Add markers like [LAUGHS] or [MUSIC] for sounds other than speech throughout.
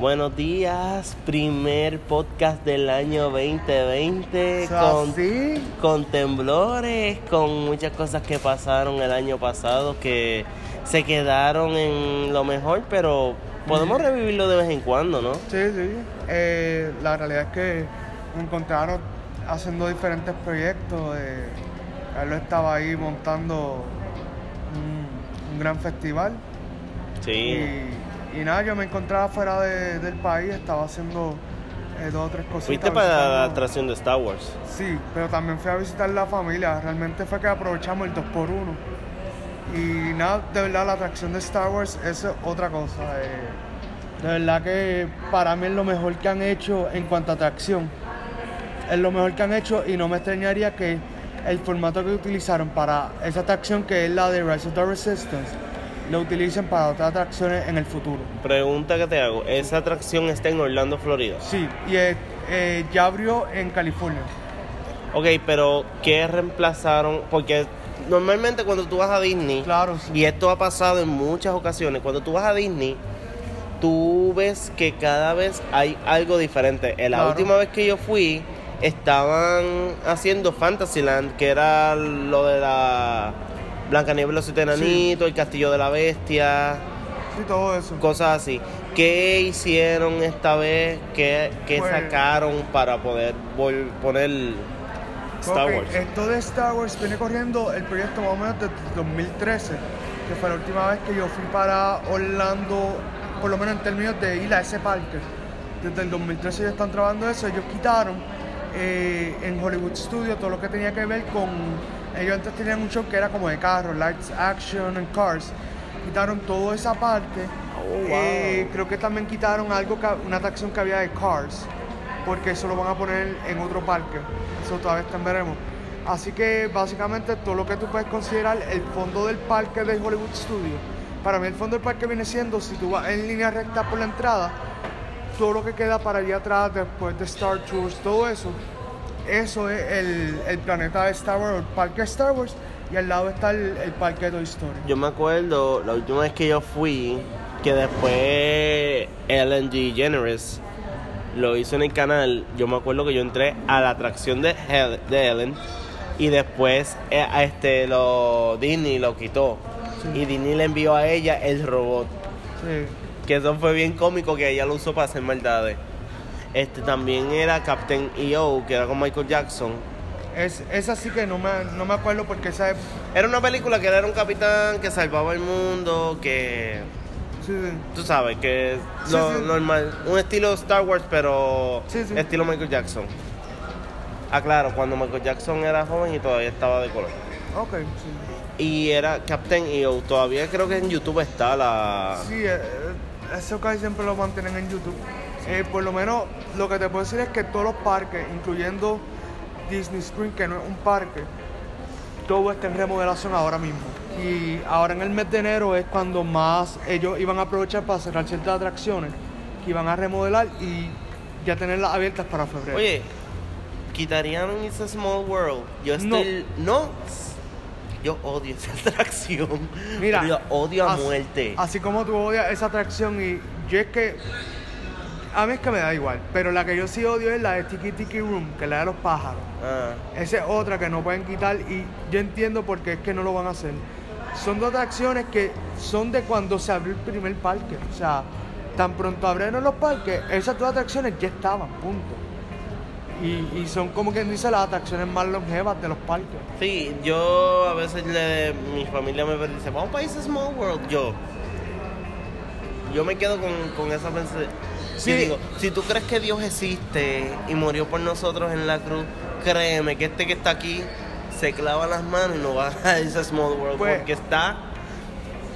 Buenos días, primer podcast del año 2020 con, temblores, con muchas cosas que pasaron el año pasado que se quedaron en lo mejor, pero podemos revivirlo de vez en cuando, ¿no? Sí, sí. Eh, la realidad es que me encontraron haciendo diferentes proyectos. Eh, Carlos estaba ahí montando un, un gran festival. Sí. Y, y nada, yo me encontraba fuera de- del país, estaba haciendo eh, dos o tres cositas. Fuiste para la atracción de Star Wars. Sí, pero también fui a visitar la familia. Realmente fue que aprovechamos el 2x1. Y nada, de verdad, la atracción de Star Wars es otra cosa. eh. de verdad que para mí es lo mejor que han hecho en cuanto a atracción. Es lo mejor que han hecho y no me extrañaría que el formato que utilizaron para esa atracción, que es la de Rise of the Resistance, lo utilicen para otras atracciones en el futuro. Pregunta que te hago, ¿esa atracción está en Orlando, Florida? Sí, y eh, eh, ya abrió en California. Ok, pero ¿qué reemplazaron? Porque normalmente cuando tú vas a Disney, Claro, sí. y esto ha pasado en muchas ocasiones, cuando tú vas a Disney, tú ves que cada vez hay algo diferente. En la Claro. última vez que yo fui, estaban haciendo Fantasyland, que era lo de la Blancanieves y los enanitos, el Castillo de la Bestia, Sí, todo eso. cosas así. ¿Qué hicieron esta vez? ¿Qué, qué Pues- sacaron para poder poner Star Ok, Wars? Esto de Star Wars viene corriendo el proyecto más o menos desde 2013, que fue la última vez que yo fui para Orlando, por lo menos en términos de ir a ese parque. Desde el 2013 ya están trabajando eso, ellos quitaron eh, en Hollywood Studios todo lo que tenía que ver con... Ellos antes tenían un show que era como de carros, lights, action and cars. Quitaron toda esa parte. Oh, wow. Eh, creo que también quitaron algo, que- una atracción que había de cars porque eso lo van a poner en otro parque. Eso todavía está en veremos. Así que básicamente todo lo que tú puedes considerar el fondo del parque de Hollywood Studios. Para mí el fondo del parque viene siendo, si tú vas en línea recta por la entrada, todo lo que queda para allá atrás después de Star Tours, todo eso, eso es el, el planeta de Star Wars, el parque de Star Wars, y al lado está el, el parque de Toy Story. Yo me acuerdo la última vez que yo fui, que después Ellen DeGeneres lo hizo en el canal. Yo me acuerdo que yo entré a la atracción de, Hel- de Ellen y después eh, este lo Disney lo quitó y Disney le envió a ella el robot. Sí. Que eso fue bien cómico que ella lo usó para hacer maldades. Este también era Captain EO, que era con Michael Jackson. Es, esa sí que no me, no me acuerdo porque esa es... Era una película que era un capitán que salvaba el mundo, que sí, sí. Tú sabes que es Sí, lo normal, un estilo Star Wars, pero Sí, sí. estilo Michael Jackson. Ah, claro, cuando Michael Jackson era joven y todavía estaba de color. Ok, sí. Y era Captain EO, todavía creo que en YouTube está la... Sí, eh, eh, eso casi siempre lo mantienen en YouTube. Eh, por lo menos lo que te puedo decir es que todos los parques, incluyendo Disney Spring, que no es un parque, todo está en remodelación ahora mismo. Y ahora en el mes de enero es cuando más ellos iban a aprovechar para cerrar ciertas atracciones que iban a remodelar y ya tenerlas abiertas para febrero. Oye, quitarían It's a Small World. Yo No. estoy... No. Yo odio esa [LAUGHS] atracción. Mira, yo odio a muerte. Así como tú odias esa atracción y yo es que a mí es que me da igual, pero la que yo sí odio es la de Tiki Tiki Room, que es la de los pájaros. Ah, Esa es otra que no pueden quitar y yo entiendo por qué es que no lo van a hacer. Son dos atracciones que son de cuando se abrió el primer parque. O sea, tan pronto abrieron los parques, esas dos atracciones ya estaban, punto. Y, y son como quien dice las atracciones más longevas de los parques. Sí, yo a veces le, mi familia me dice, vamos para a Small World. Yo, yo me quedo con, con esa. Sí. Y digo, si tú crees que Dios existe y murió por nosotros en la cruz, créeme que este que está aquí se clava las manos y no va a [LAUGHS] a Small World Pues- porque está.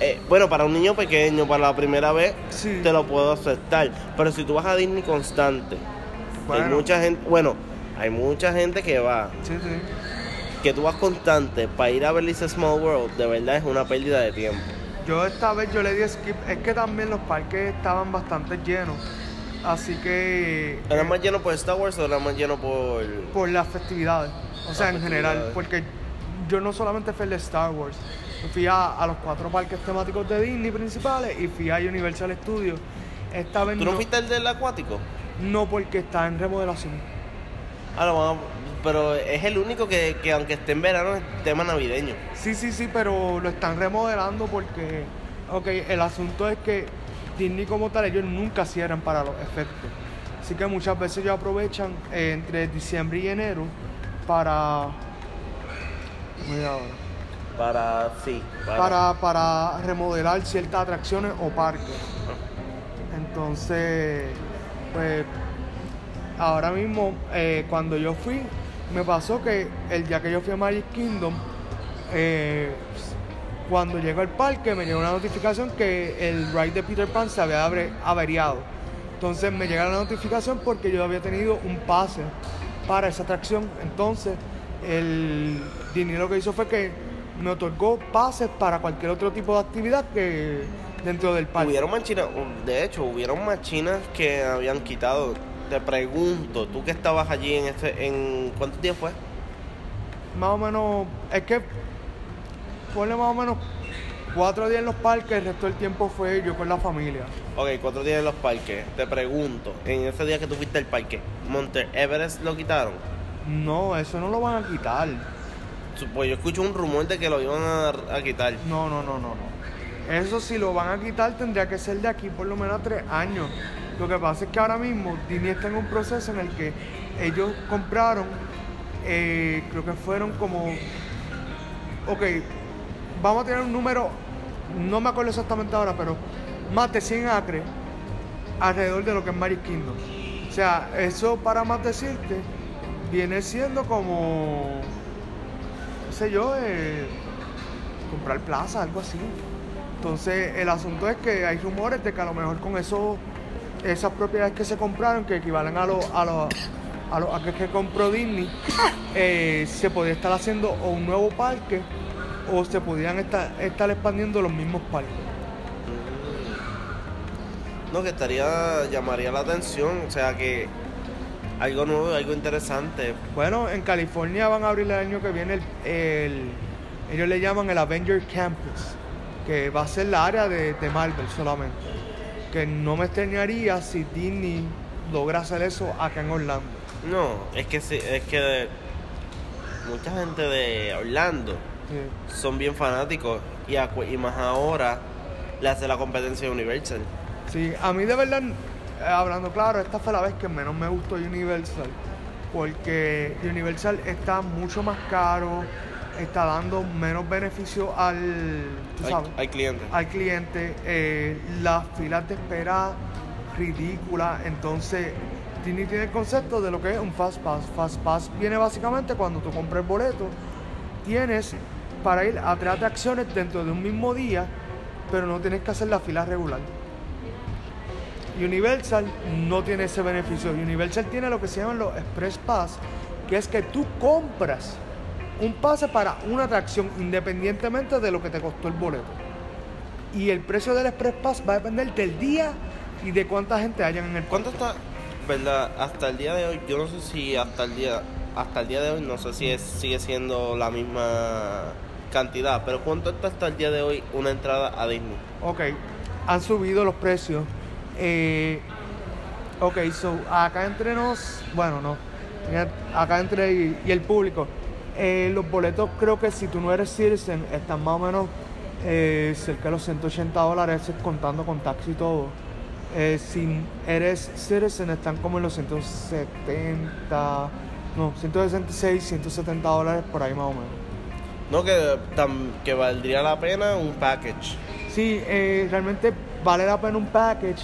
eh, bueno, para un niño pequeño, para la primera vez, Sí. te lo puedo aceptar. Pero si tú vas a Disney constante, hay mucha gente, bueno, hay mucha gente que va Sí, sí. que tú vas constante para ir a ver It's a Small World, de verdad es una pérdida de tiempo. Yo esta vez yo le di skip, es que también los parques estaban bastante llenos. Así que. ¿Era eh, más lleno por Star Wars o era más lleno por...? por las festividades. O sea, en general. Porque yo no solamente fui al de Star Wars. Fui a, a los cuatro parques temáticos de Disney principales y fui a Universal Studios. esta vez ¿Tú no no, fuiste el del acuático? no porque está en remodelación. Ah, no, vamos, pero es el único que, que aunque esté en verano es tema navideño. Sí, sí, sí, pero lo están remodelando porque, ok, el asunto es que Disney como tal, ellos nunca cierran para los efectos. Así que muchas veces ellos aprovechan eh, entre diciembre y enero para... Mira ahora. Para, sí, para, Para, para remodelar ciertas atracciones o parques. Entonces, pues, ahora mismo, eh, cuando yo fui, me pasó que el día que yo fui a Magic Kingdom, eh, cuando llego al parque me llegó una notificación que el ride de Peter Pan se había averiado. Entonces me llega la notificación porque yo había tenido un pase para esa atracción. Entonces el Disney lo que hizo fue que me otorgó pases para cualquier otro tipo de actividad que dentro del parque. Hubieron más chinas, de hecho, hubieron más chinas que habían quitado. Te pregunto, tú que estabas allí en este, en ¿cuántos días fue? Más o menos, es que ponle más o menos cuatro días en los parques, el resto del tiempo fue yo con la familia. Ok, cuatro días en los parques. Te pregunto, en ese día que tú fuiste al parque, ¿Monte Everest lo quitaron? No, eso no lo van a quitar. Pues yo escucho un rumor de que lo iban a, a quitar. No, no, no, no, no. Eso si lo van a quitar tendría que ser de aquí por lo menos a tres años. Lo que pasa es que ahora mismo Disney está en un proceso en el que ellos compraron, eh, creo que fueron como, ok, vamos a tener un número, no me acuerdo exactamente ahora, pero más de 100 acres alrededor de lo que es Magic Kingdom. O sea, eso para más decirte, viene siendo como, qué sé yo, eh, comprar plaza, algo así. Entonces, el asunto es que hay rumores de que a lo mejor con eso, esas propiedades que se compraron, que equivalen a los a los a los a que, compró Disney, eh, se podría estar haciendo un nuevo parque o se podrían estar, estar expandiendo los mismos parques. No, que estaría, llamaría la atención, o sea que algo nuevo, algo interesante. Bueno, en California van a abrir el año que viene el, el- ellos le llaman el Avenger Campus, que va a ser la área de, de Marvel solamente. Que no me extrañaría si Disney logra hacer eso acá en Orlando. No, es que sí, es que mucha gente de Orlando Son bien fanáticos y, más ahora le hace la competencia a Universal. Sí, a mí de verdad, eh, hablando claro, esta fue la vez que menos me gustó Universal. Porque Universal está mucho más caro, está dando menos beneficio al, tú sabes, hay clientes. al cliente. eh, las filas de espera ridículas. Entonces, Disney tiene el concepto de lo que es un Fast Pass. Fast Pass viene básicamente cuando tú compras el boleto, tienes para ir a tres atracciones dentro de un mismo día, pero no tienes que hacer la fila regular. Universal no tiene ese beneficio. Universal tiene lo que se llaman los Express Pass, que es que tú compras un pase para una atracción independientemente de lo que te costó el boleto. Y el precio del Express Pass va a depender del día y de cuánta gente hayan en el ¿Cuánto está, verdad, hasta el día de hoy? Yo no sé si hasta el día, hasta el día de hoy, no sé si es, sigue siendo la misma cantidad, pero ¿cuánto está hasta el día de hoy una entrada a Disney? Ok, han subido los precios. Eh, ok, so acá entre nos, bueno, no, acá entre y, el público, eh, los boletos creo que si tú no eres citizen están más o menos eh, cerca de los 180 dólares contando con taxi y todo. Eh, si eres citizen están como en los 170, no, 166, 170 dólares por ahí más o menos. No, que, tam- que valdría la pena un package. Sí, eh, realmente vale la pena un package.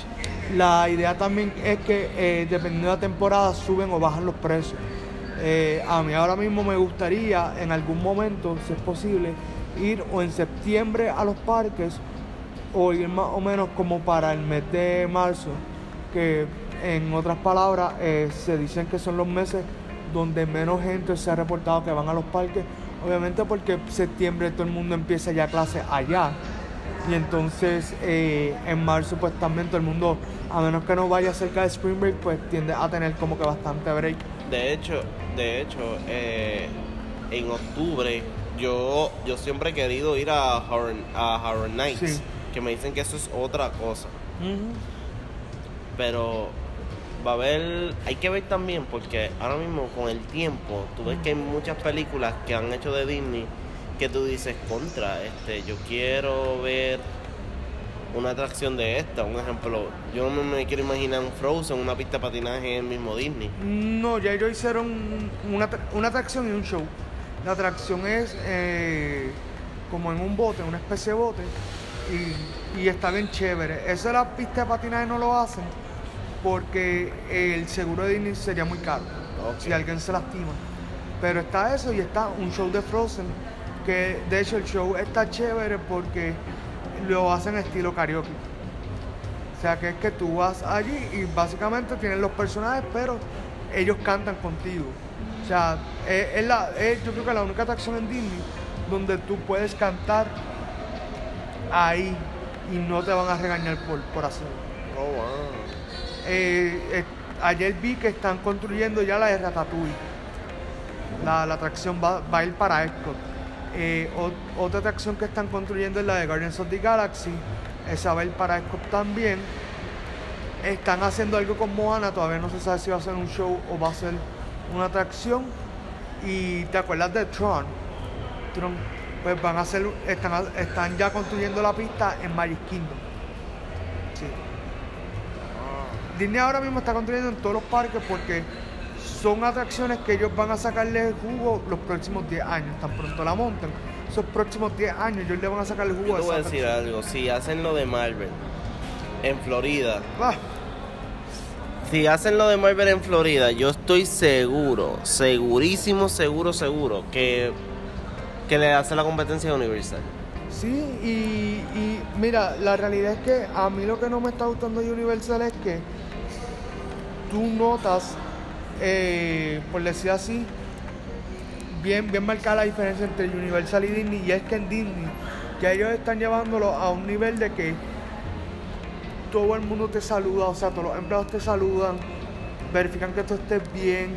La idea también es que eh, dependiendo de la temporada suben o bajan los precios. Eh, a mí ahora mismo me gustaría en algún momento, si es posible, ir o en septiembre a los parques o ir más o menos como para el mes de marzo, que en otras palabras se dicen que son los meses donde menos gente se ha reportado que van a los parques, obviamente porque septiembre todo el mundo empieza ya clase allá. Y entonces eh, en marzo pues también todo el mundo, a menos que no vaya cerca de Spring Break, pues tiende a tener como que bastante break. De hecho, de hecho, eh, en octubre yo, yo siempre he querido ir a Horror, a Horror Nights, Sí. que me dicen que eso es otra cosa. pero va a haber, hay que ver también porque ahora mismo con el tiempo, tú ves que hay muchas películas que han hecho de Disney que tú dices contra, este, yo quiero ver una atracción de esta, un ejemplo, yo no me quiero imaginar un Frozen, una pista de patinaje en el mismo Disney. No, ya ellos hicieron una, una atracción y un show. La atracción es eh, como en un bote, una especie de bote, y, y está bien chévere. Eso de la pista de patinaje no lo hacen porque el seguro de Disney sería muy caro si alguien se lastima. Pero está eso y está un show de Frozen, que de hecho el show está chévere porque lo hacen estilo karaoke. O sea, que es que tú vas allí y básicamente tienen los personajes, pero ellos cantan contigo. O sea, es, es la, es, yo creo que la única atracción en Disney donde tú puedes cantar ahí y no te van a regañar por, por hacerlo. Oh, wow. Eh, eh, ayer vi que están construyendo ya la de Ratatouille. La, atracción va, va a ir para Epcot. Eh, otra atracción que están construyendo es la de Guardians of the Galaxy. Esa va a ir para Epcot también. Están haciendo algo con Moana, todavía no se sabe si va a ser un show o va a ser una atracción. Y te acuerdas de Tron. Tron, pues van a hacer, están, están ya construyendo la pista en Magic Kingdom. Sí. Disney ahora mismo está construyendo en todos los parques porque son atracciones que ellos van a sacarle jugo los próximos 10 años, tan pronto la monten. Esos próximos 10 años ellos le van a sacarle jugo Yo a te voy a esa decir atracción. algo, si hacen lo de Marvel en Florida, Ah, si hacen lo de Marvel en Florida, yo estoy seguro, segurísimo, seguro, seguro que, que le hace la competencia a Universal. sí, y, y mira, la realidad es que a mí lo que no me está gustando de Universal es que tú notas, eh, por decir así, bien, bien marcada la diferencia entre Universal y Disney, y es que en Disney ya ellos están llevándolo a un nivel de que todo el mundo te saluda, o sea, todos los empleados te saludan, verifican que tú estés bien,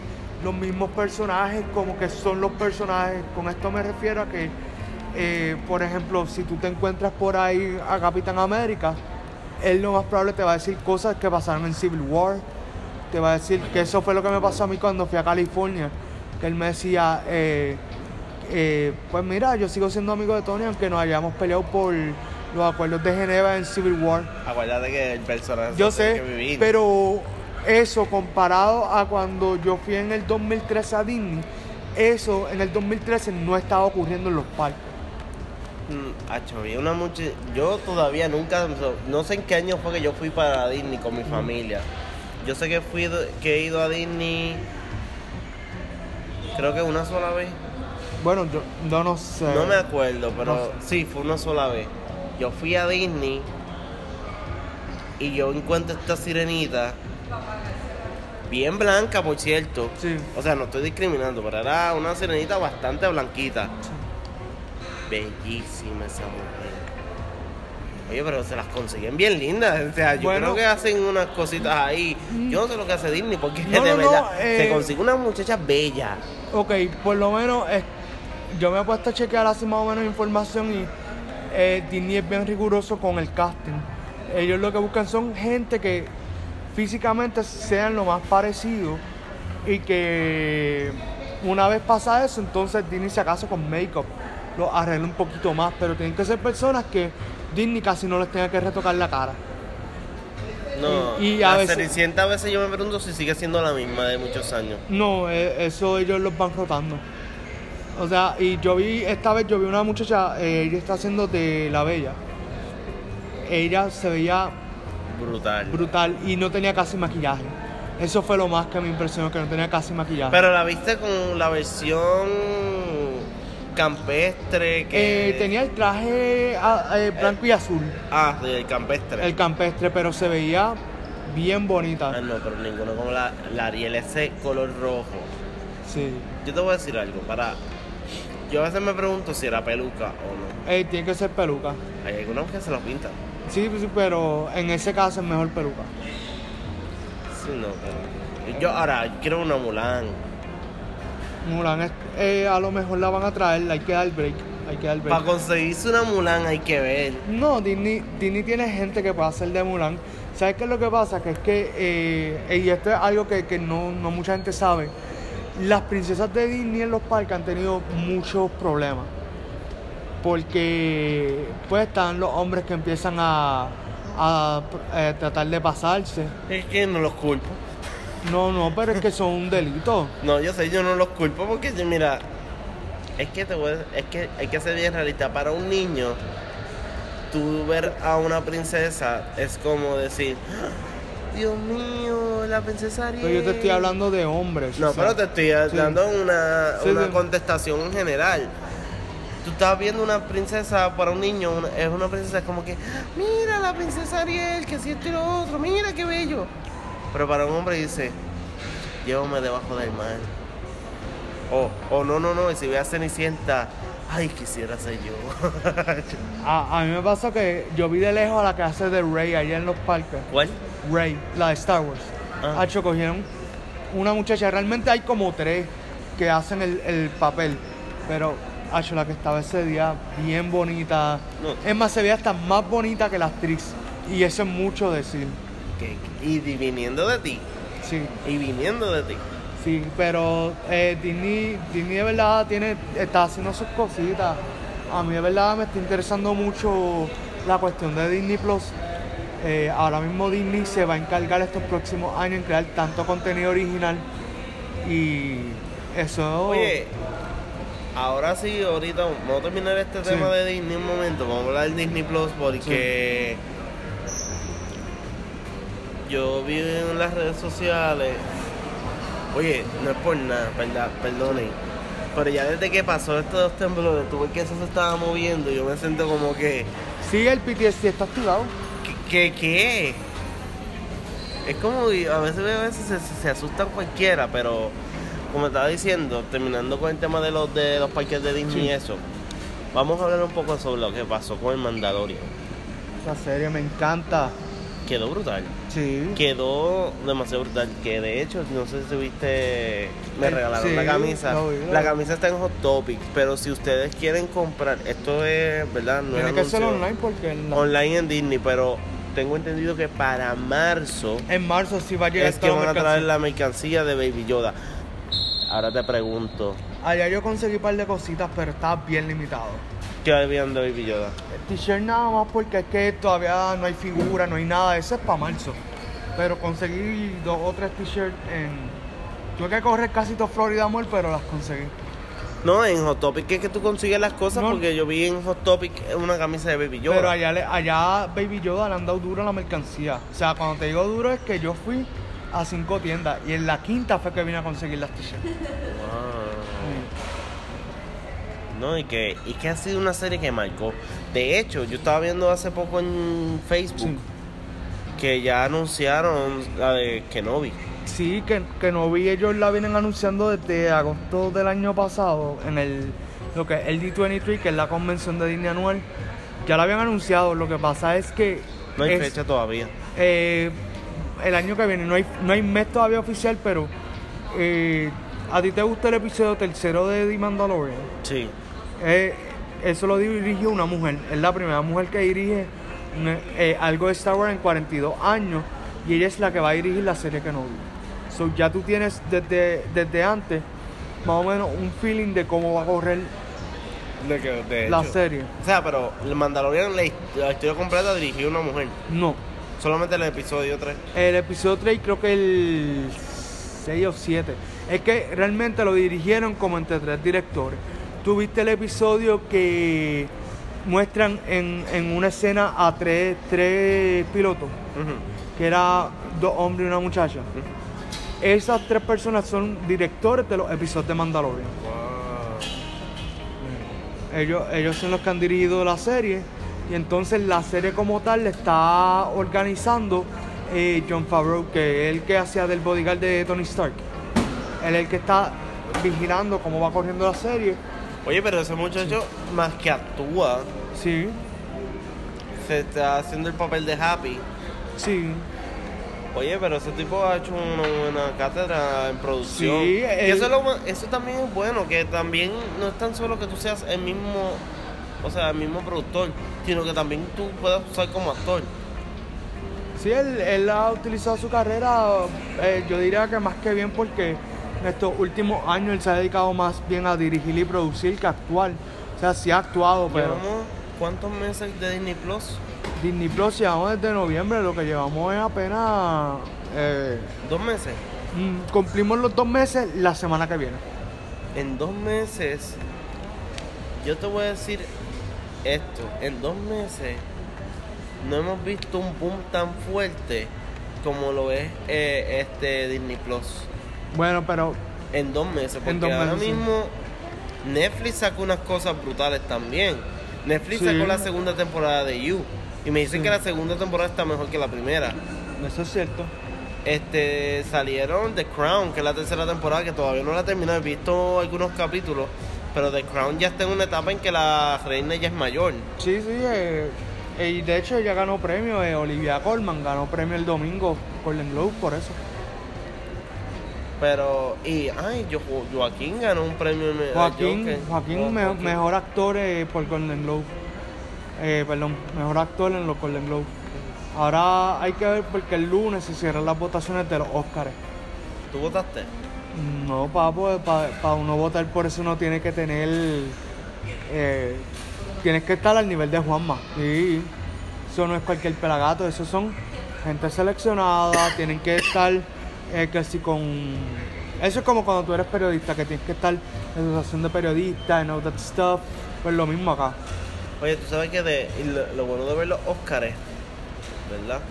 los mismos personajes como que son los personajes, con esto me refiero a que, eh, por ejemplo, si tú te encuentras por ahí a Capitán América, él lo más probable te va a decir cosas que pasaron en Civil War, te va a decir que eso fue lo que me pasó a mí cuando fui a California, que él me decía, eh, eh, pues mira, yo sigo siendo amigo de Tony aunque nos hayamos peleado por los acuerdos de Geneva en Civil War. Acuérdate que el personaje Yo sé, que pero eso comparado a cuando yo fui en el 2013 a Disney, eso en el 2013 no estaba ocurriendo en los parques. Mm, una mucha... Yo todavía nunca, no sé en qué año fue que yo fui para Disney con mi familia. Yo sé que fui que he ido a Disney creo que una sola vez. Bueno, yo, yo no sé. No me acuerdo, pero No sé. sí, fue una sola vez. Yo fui a Disney y yo encuentro esta sirenita bien blanca, por cierto. Sí. O sea, no estoy discriminando, pero era una sirenita bastante blanquita. Bellísima esa mujer. Oye, pero se las consiguen bien lindas. O sea, yo Bueno. creo que hacen unas cositas ahí. Yo no sé lo que hace Disney, porque No, de no, no, verdad eh. se consigue una muchacha bella. Ok, por lo menos eh, yo me he puesto a chequear así más o menos información y eh, Disney es bien riguroso con el casting. Ellos lo que buscan son gente que físicamente sean lo más parecido y que una vez pasa eso, entonces Disney se acaso con make-up, lo arregla un poquito más, pero tienen que ser personas que Disney casi no les tenga que retocar la cara. No, Y- y a veces- Cenicienta a veces yo me pregunto si sigue siendo la misma de muchos años. No, eh, eso ellos los van rotando. O sea, y yo vi, esta vez yo vi una muchacha, eh, ella está haciendo de la bella. Ella se veía Brutal. brutal y no tenía casi maquillaje. Eso fue lo más que me impresionó, que no tenía casi maquillaje. Pero la viste con la versión campestre que... Eh, tenía el traje ah, eh, blanco y azul, Ah, sí, el campestre. el campestre, pero se veía bien Ah, bonita. no, pero ninguno como la, la Ariel ese color rojo. Sí. Yo te voy a decir algo, para... Yo a veces me pregunto si era peluca o no. Eh, tiene que ser peluca. Hay algunos que se lo pintan. Sí, sí, pero en ese caso es mejor peluca. Sí, no, pero... Yo ahora quiero una Mulan. Mulan, es- eh, a lo mejor la van a traer, hay que dar break. hay que dar break. Para conseguirse una Mulan hay que ver. No, Disney, Disney tiene gente que puede hacer de Mulan. ¿Sabes qué es lo que pasa? Que es que, eh, y esto es algo que, que no, no mucha gente sabe, las princesas de Disney en los parques han tenido muchos problemas. Porque pues están los hombres que empiezan a, a, eh, tratar de pasarse. Es que no los culpo. No, no, pero es que son un delito. No, yo sé, yo no los culpo porque, mira, es que, te voy a- es que hay que ser bien realista. Para un niño, tú ver a una princesa es como decir, "Ah, Dios mío, la princesa Ariel. Pero yo te estoy hablando de hombres. No, o sea, pero te estoy sí. dando una, Sí, una sí. contestación en general. Tú estás viendo una princesa para un niño, una- es una princesa como que, mira la princesa Ariel, que si esto y lo otro, mira qué bello. Pero para un hombre dice, llévame debajo del mar. O, o no, no, no, y si ve a Cenicienta, ay, quisiera ser yo. [LAUGHS] A, a mí me pasa que yo vi de lejos a la que hace de Rey allá en los parques. ¿Cuál? Rey, la de Star Wars. Ah. Hacho, cogieron una muchacha, realmente hay como tres que hacen el, el papel, pero Hacho, la que estaba ese día, bien bonita. No. Es más, se veía hasta más bonita que la actriz. Y eso es mucho decir. Que- y viniendo de ti, Sí, y viniendo de ti. sí, pero eh, Disney, Disney de verdad tiene, está haciendo sus cositas. A mí de verdad me está interesando mucho la cuestión de Disney Plus. Eh, ahora mismo Disney se va a encargar estos próximos años en crear tanto contenido original y eso Oye, ahora sí, ahorita vamos a terminar este Sí. tema de Disney un momento. Vamos a hablar de Disney Plus porque yo vi en las redes sociales. Oye, no es por nada, verdad, perdonen. Pero ya desde que pasó estos dos temblores, tuve que eso se estaba moviendo. Yo me siento como que. sí el PTSD está activado. ¿Qué? ¿Qué? Es como a veces, a veces se, se- se asustan cualquiera, pero como estaba diciendo, terminando con el tema de los de los parques de Disney Sí. y eso, vamos a hablar un poco sobre lo que pasó con el Mandalorian. La serie me encanta. Quedó brutal. Sí. Quedó demasiado brutal. Que de hecho, no sé si viste, me regalaron sí, la camisa. la camisa está en Hot Topic, pero si ustedes quieren comprar, esto es, ¿verdad? No es Tiene que ser anuncio. online porque la- Online en Disney, pero tengo entendido que para marzo en marzo sí va a llegar es que van a traer la mercancía de Baby Yoda. Ahora te pregunto, Allá yo conseguí un par de cositas, pero estaba bien limitado. ¿Qué habían de Baby Yoda? T-shirt nada más porque es que todavía no hay figura, no hay nada. Eso es para marzo. Pero conseguí dos o tres t-shirts en... Tuve que correr casi todo Florida Mall, pero las conseguí. No, en Hot Topic es que tú consigues las cosas No. porque yo vi en Hot Topic una camisa de Baby Yoda. Pero allá, le- allá Baby Yoda le han dado duro a la mercancía. O sea, cuando te digo duro es que yo fui a cinco tiendas y en la quinta fue que vine a conseguir las t-shirts. Wow. No, y que, y que ha sido una serie que marcó. De hecho, yo estaba viendo hace poco en Facebook Sí. que ya anunciaron la de Kenobi. Sí, que, que no vi, ellos la vienen anunciando desde agosto del año pasado en el lo que es el D23, que es la convención de Disney anual. Ya la habían anunciado, lo que pasa es que No hay es, fecha todavía. eh, el año que viene, no hay, no hay mes todavía oficial, pero eh, ¿a ti te gusta el episodio tercero de The Mandalorian? Sí. Eh, eso lo dirigió una mujer, es la primera mujer que dirige eh, algo de Star Wars en 42 años y ella es la que va a dirigir la serie que no vi. So, ya tú tienes desde, desde antes más o menos un feeling de cómo va a correr De que, de la hecho. serie. O sea, pero el Mandalorian, la, la historia completa dirigió una mujer. No, Solamente el episodio 3. el episodio 3 creo que el 6 o 7. Es que realmente lo dirigieron como entre tres directores. Tú viste el episodio que muestran en, en una escena a tres, tres pilotos. que era dos hombres y una muchacha. Esas tres personas son directores de los episodios de Mandalorian. Ellos, ellos son los que han dirigido la serie y entonces la serie como tal la está organizando eh, John Favreau, que es el que hacía del bodyguard de Tony Stark. Él es el que está vigilando cómo va corriendo la serie. Oye, pero ese muchacho, más que actúa, Sí, se está haciendo el papel de Happy. sí. Oye, pero ese tipo ha hecho una buena cátedra en producción. Sí, y eso, es lo eso también es bueno, que también no es tan solo que tú seas el mismo o sea, el mismo productor, sino que también tú puedes usar como actor. Sí, él, él ha utilizado su carrera, eh, yo diría que más que bien porque en estos últimos años él se ha dedicado más bien a dirigir y producir que a actuar. O sea, sí ha actuado, pero Llevamos, ¿Cuántos meses de Disney Plus? Disney Plus llevamos desde noviembre, lo que llevamos es apenas... eh, ¿Dos meses? mm, cumplimos los dos meses la semana que viene. En dos meses, yo te voy a decir esto, en dos meses no hemos visto un boom tan fuerte como lo es eh, este Disney Plus. Bueno, pero En dos meses, porque En dos ahora sí. mismo Netflix sacó unas cosas brutales también. Netflix Sí. sacó la segunda temporada de You. Y me dicen Sí. que la segunda temporada está mejor que la primera. eso es cierto. Este salieron The Crown, que es la tercera temporada, que todavía no la he terminado. He visto algunos capítulos, pero The Crown ya está en una etapa en que la reina ya es mayor. Sí, sí, eh, eh, y de hecho ella ganó premio, eh, Olivia Colman ganó premio el domingo Golden Globe por eso. Pero, y, ay, yo, Joaquín ganó un premio. Joaquín, Joker. Joaquín, Oh, me- Joaquín. mejor actor eh, por Golden Globe. Eh, perdón, mejor actor en los Golden Globe. Ahora hay que ver porque el lunes se cierran las votaciones de los Oscars. ¿Tú votaste? No, papo, para uno votar por eso uno tiene que tener. Eh, tienes que estar al nivel de Juanma. Sí. Eso no es cualquier pelagato, eso son gente seleccionada, tienen que estar eh, que si con. Eso es como cuando tú eres periodista, que tienes que estar en la asociación de periodistas, and all that stuff. Pues lo mismo acá. Oye, tú sabes que lo bueno de ver los Óscares, ¿verdad?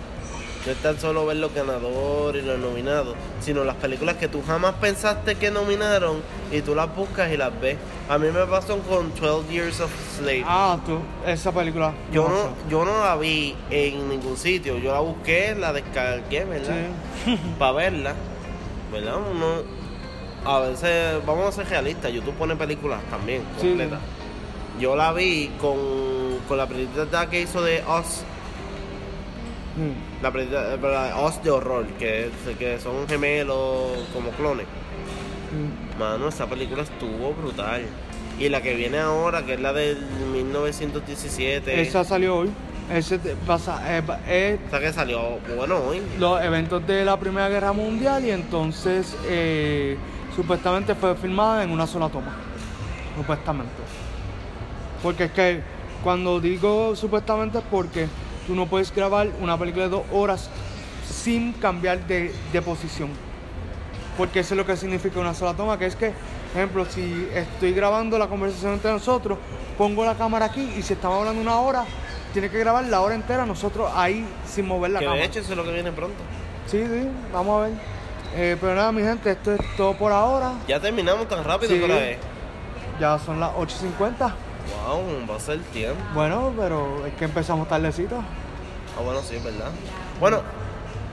No es tan solo ver los ganadores y los nominados, sino las películas que tú jamás pensaste que nominaron y tú las buscas y las ves. A mí me pasó con 12 Years of Slave. Ah, tú, esa película. yo, no yo no la vi en ningún sitio, yo la busqué, la descargué, ¿verdad? Sí. [LAUGHS] Para verla, ¿verdad? Uno, a veces, vamos a ser realistas, YouTube pone películas también Sí. completas. Yo la vi con, con la película que hizo de Oz, Mm. la película la Oz de horror, que, que son gemelos como clones. Mm. Mano, esa película estuvo brutal. Y la que viene ahora, que es la del 1917, Esa salió hoy. Ese pasa, eh, pa- es esa que salió, bueno, hoy. los eventos de la Primera Guerra Mundial y entonces eh, supuestamente fue filmada en una sola toma. Supuestamente. Porque es que cuando digo supuestamente es porque tú no puedes grabar una película de dos horas sin cambiar de, de posición. Porque eso es lo que significa una sola toma, que es que, ejemplo, si estoy grabando la conversación entre nosotros, pongo la cámara aquí y si estamos hablando una hora, tiene que grabar la hora entera nosotros ahí sin mover la Que cámara. de hecho eso es lo que viene pronto. Sí, sí, vamos a ver. Eh, pero nada, mi gente, esto es todo por ahora. Ya terminamos tan rápido Sí. que hora es. Ya son las 8.50. Wow, va a ser tiempo. Bueno, pero es que empezamos tardecito. Ah, bueno, sí, es verdad. Bueno,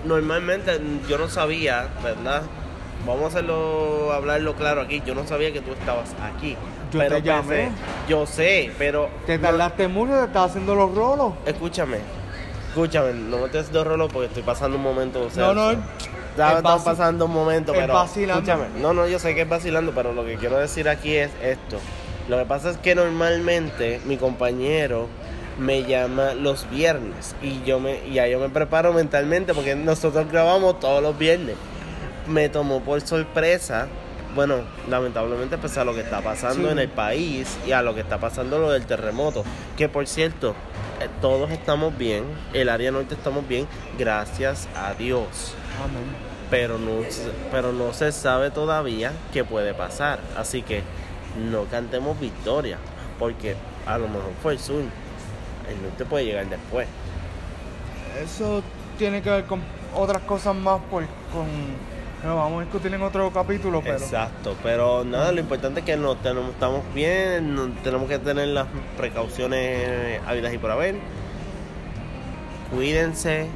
normalmente yo no sabía, ¿verdad? Vamos a hacerlo, hablarlo claro aquí. Yo no sabía que tú estabas aquí. Yo pero te llamé. pensé- yo sé, pero. Te no- tardaste mucho, te estás haciendo los rolos. escúchame, escúchame, no me estés de rolo porque estoy pasando un momento. O sea, No, no, es estamos vaci- pasando un momento, es pero. vacilando. Escúchame, no, no, yo sé que es vacilando, pero lo que quiero decir aquí es esto. Lo que pasa es que normalmente mi compañero me llama los viernes y yo me ya yo me preparo mentalmente porque nosotros grabamos todos los viernes. Me tomó por sorpresa, bueno, lamentablemente pese a lo que está pasando Sí. en el país y a lo que está pasando lo del terremoto, que por cierto, eh, todos estamos bien, el área norte estamos bien, gracias a Dios Amén. pero no, pero no se sabe todavía qué puede pasar. Así que no cantemos victoria, porque a lo mejor fue el sur. El norte puede llegar después. Eso tiene que ver con otras cosas más, pues con... Lo vamos a discutir en otro capítulo, pero... Exacto, pero nada, lo importante es que nos tenemos, estamos bien, no- tenemos que tener las precauciones habidas y por haber. Cuídense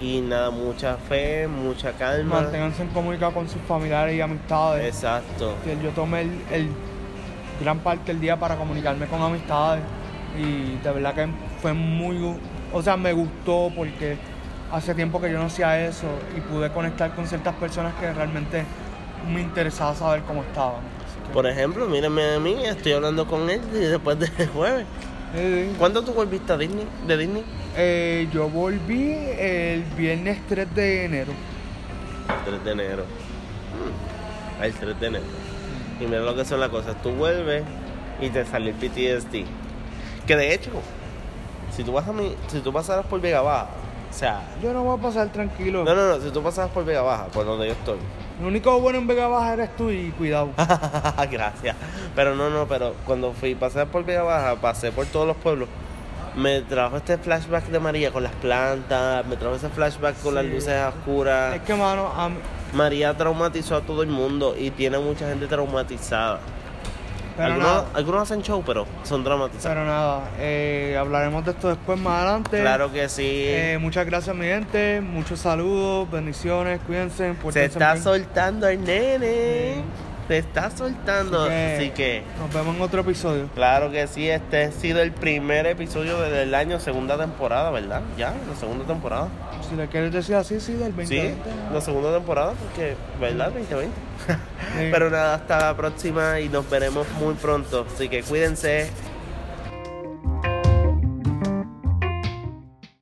y nada, mucha fe, mucha calma. Manténganse en comunicación con sus familiares y amistades. Exacto. que yo tomé el, el gran parte del día para comunicarme con amistades y de verdad que fue muy, o sea, me gustó porque hace tiempo que yo no hacía eso y pude conectar con ciertas personas que realmente me interesaba saber cómo estaban. Que- Por ejemplo, mírenme a mí, estoy hablando con él y después del [LAUGHS] jueves. Eh, ¿Cuándo tú volviste a Disney? ¿De Disney? eh, yo volví el viernes 3 de enero. El 3 de enero. Mm, El 3 de enero. Y mira lo que son las cosas. Tú vuelves y te sale el PTSD. Que de hecho, si tú vas a mi, si tú pasaras por Vega Baja, o sea, Yo no voy a pasar tranquilo. no, no, no, si tú pasaras por Vega Baja, por donde yo estoy. Lo único bueno en Vega Baja eres tú y cuidado. [LAUGHS] Gracias. Pero no, no, pero cuando fui, pasé por Vega Baja, pasé por todos los pueblos. Me trajo este flashback de María con las plantas, me trajo ese flashback con las luces oscuras. es que, mano, a mí- María traumatizó a todo el mundo y tiene mucha gente traumatizada. pero Algunos, nada, algunos hacen show, pero son traumatizados. pero nada, eh, hablaremos de esto después más adelante. Claro que sí. Eh, muchas gracias, mi gente. Muchos saludos, bendiciones, cuídense. Se está bien. soltando el nene. Sí. Se está soltando. Así que- Así que, Nos vemos en otro episodio. claro que sí, este ha sido el primer episodio del año, segunda temporada, ¿verdad? Ya, la segunda temporada. Si le quieres decir así, sí, del 2020. Sí, la segunda temporada, porque, ¿verdad? [LAUGHS] 2020. Sí. Pero nada, hasta la próxima y nos veremos muy pronto. Así que cuídense.